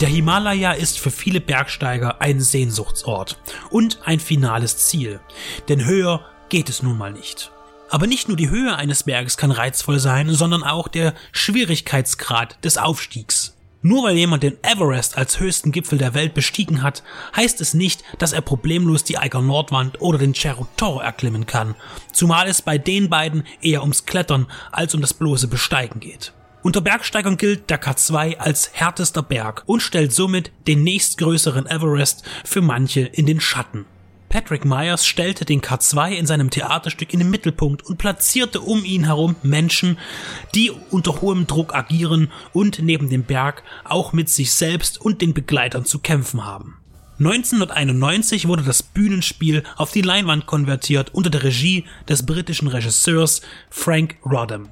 Der Himalaya ist für viele Bergsteiger ein Sehnsuchtsort und ein finales Ziel, denn höher geht es nun mal nicht. Aber nicht nur die Höhe eines Berges kann reizvoll sein, sondern auch der Schwierigkeitsgrad des Aufstiegs. Nur weil jemand den Everest als höchsten Gipfel der Welt bestiegen hat, heißt es nicht, dass er problemlos die Eiger Nordwand oder den Cerro Toro erklimmen kann, zumal es bei den beiden eher ums Klettern als um das bloße Besteigen geht. Unter Bergsteigern gilt der K2 als härtester Berg und stellt somit den nächstgrößeren Everest für manche in den Schatten. Patrick Myers stellte den K2 in seinem Theaterstück in den Mittelpunkt und platzierte um ihn herum Menschen, die unter hohem Druck agieren und neben dem Berg auch mit sich selbst und den Begleitern zu kämpfen haben. 1991 wurde das Bühnenspiel auf die Leinwand konvertiert unter der Regie des britischen Regisseurs Frank Rodham.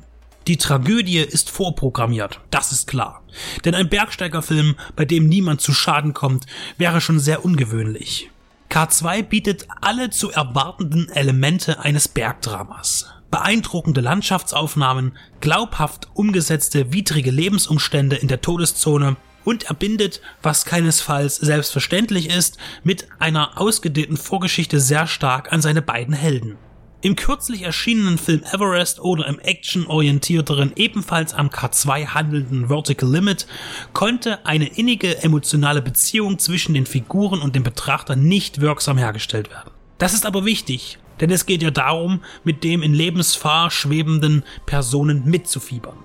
Die Tragödie ist vorprogrammiert, das ist klar. Denn ein Bergsteigerfilm, bei dem niemand zu Schaden kommt, wäre schon sehr ungewöhnlich. K2 bietet alle zu erwartenden Elemente eines Bergdramas. Beeindruckende Landschaftsaufnahmen, glaubhaft umgesetzte widrige Lebensumstände in der Todeszone und erbindet, was keinesfalls selbstverständlich ist, mit einer ausgedehnten Vorgeschichte sehr stark an seine beiden Helden. Im kürzlich erschienenen Film Everest oder im actionorientierteren, ebenfalls am K2 handelnden Vertical Limit konnte eine innige emotionale Beziehung zwischen den Figuren und dem Betrachter nicht wirksam hergestellt werden. Das ist aber wichtig, denn es geht ja darum, mit dem in Lebensfahr schwebenden Personen mitzufiebern.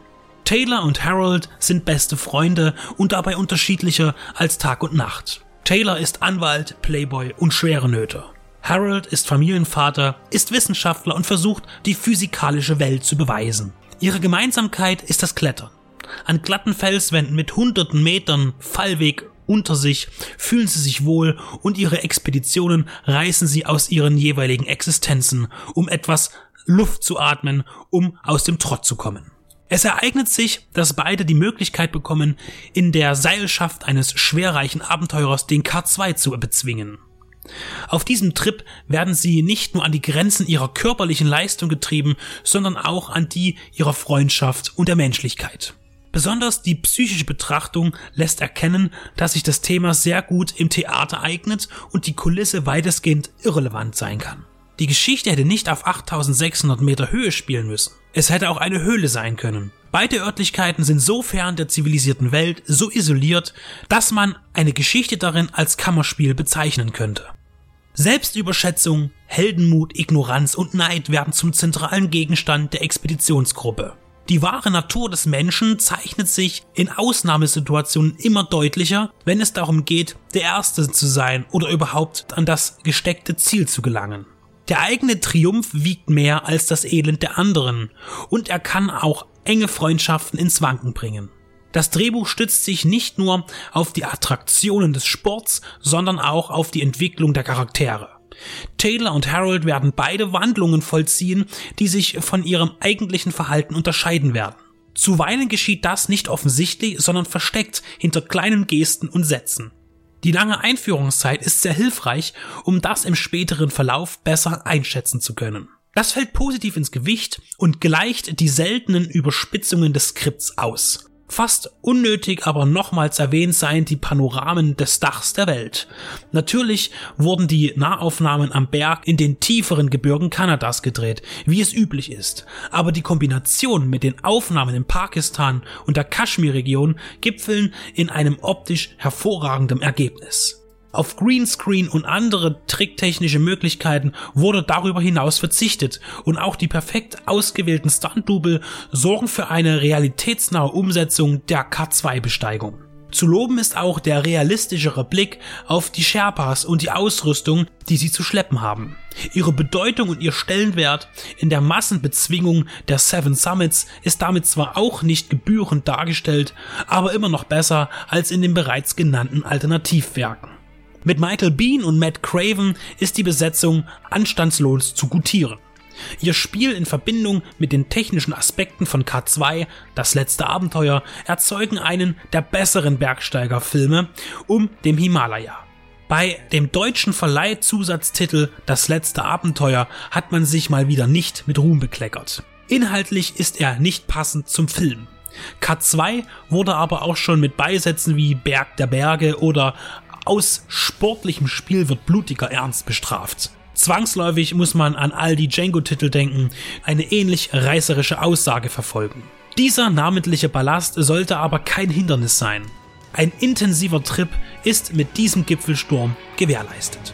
Taylor und Harold sind beste Freunde und dabei unterschiedlicher als Tag und Nacht. Taylor ist Anwalt, Playboy und schwere Nöte. Harold ist Familienvater, ist Wissenschaftler und versucht, die physikalische Welt zu beweisen. Ihre Gemeinsamkeit ist das Klettern. An glatten Felswänden mit hunderten Metern Fallweg unter sich fühlen sie sich wohl und ihre Expeditionen reißen sie aus ihren jeweiligen Existenzen, um etwas Luft zu atmen, um aus dem Trott zu kommen. Es ereignet sich, dass beide die Möglichkeit bekommen, in der Seilschaft eines schwerreichen Abenteurers den K2 zu bezwingen. Auf diesem Trip werden sie nicht nur an die Grenzen ihrer körperlichen Leistung getrieben, sondern auch an die ihrer Freundschaft und der Menschlichkeit. Besonders die psychische Betrachtung lässt erkennen, dass sich das Thema sehr gut im Theater eignet und die Kulisse weitestgehend irrelevant sein kann. Die Geschichte hätte nicht auf 8600 Meter Höhe spielen müssen. Es hätte auch eine Höhle sein können. Beide Örtlichkeiten sind so fern der zivilisierten Welt, so isoliert, dass man eine Geschichte darin als Kammerspiel bezeichnen könnte. Selbstüberschätzung, Heldenmut, Ignoranz und Neid werden zum zentralen Gegenstand der Expeditionsgruppe. Die wahre Natur des Menschen zeichnet sich in Ausnahmesituationen immer deutlicher, wenn es darum geht, der Erste zu sein oder überhaupt an das gesteckte Ziel zu gelangen. Der eigene Triumph wiegt mehr als das Elend der anderen und er kann auch enge Freundschaften ins Wanken bringen. Das Drehbuch stützt sich nicht nur auf die Attraktionen des Sports, sondern auch auf die Entwicklung der Charaktere. Taylor und Harold werden beide Wandlungen vollziehen, die sich von ihrem eigentlichen Verhalten unterscheiden werden. Zuweilen geschieht das nicht offensichtlich, sondern versteckt hinter kleinen Gesten und Sätzen. Die lange Einführungszeit ist sehr hilfreich, um das im späteren Verlauf besser einschätzen zu können. Das fällt positiv ins Gewicht und gleicht die seltenen Überspitzungen des Skripts aus. Fast unnötig aber nochmals erwähnt seien die Panoramen des Dachs der Welt. Natürlich wurden die Nahaufnahmen am Berg in den tieferen Gebirgen Kanadas gedreht, wie es üblich ist. Aber die Kombination mit den Aufnahmen in Pakistan und der Kaschmir-Region gipfeln in einem optisch hervorragenden Ergebnis. Auf Greenscreen und andere tricktechnische Möglichkeiten wurde darüber hinaus verzichtet und auch die perfekt ausgewählten Stunt-Double sorgen für eine realitätsnahe Umsetzung der K2-Besteigung. Zu loben ist auch der realistischere Blick auf die Sherpas und die Ausrüstung, die sie zu schleppen haben. Ihre Bedeutung und ihr Stellenwert in der Massenbezwingung der Seven Summits ist damit zwar auch nicht gebührend dargestellt, aber immer noch besser als in den bereits genannten Alternativwerken. Mit Michael Bean und Matt Craven ist die Besetzung anstandslos zu gutieren. Ihr Spiel in Verbindung mit den technischen Aspekten von K2, das letzte Abenteuer, erzeugen einen der besseren Bergsteigerfilme um dem Himalaya. Bei dem deutschen Verleihzusatztitel Das letzte Abenteuer hat man sich mal wieder nicht mit Ruhm bekleckert. Inhaltlich ist er nicht passend zum Film. K2 wurde aber auch schon mit Beisätzen wie Berg der Berge oder aus sportlichem Spiel wird blutiger Ernst bestraft. Zwangsläufig muss man an all die Django-Titel denken, eine ähnlich reißerische Aussage verfolgen. Dieser namentliche Ballast sollte aber kein Hindernis sein. Ein intensiver Trip ist mit diesem Gipfelsturm gewährleistet.